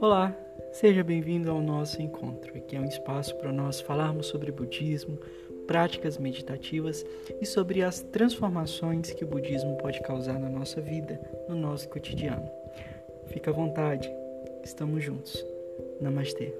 Olá, seja bem-vindo ao nosso encontro, que é um espaço para nós falarmos sobre budismo, práticas meditativas e sobre as transformações que o budismo pode causar na nossa vida, no nosso cotidiano. Fica à vontade, estamos juntos. Namastê.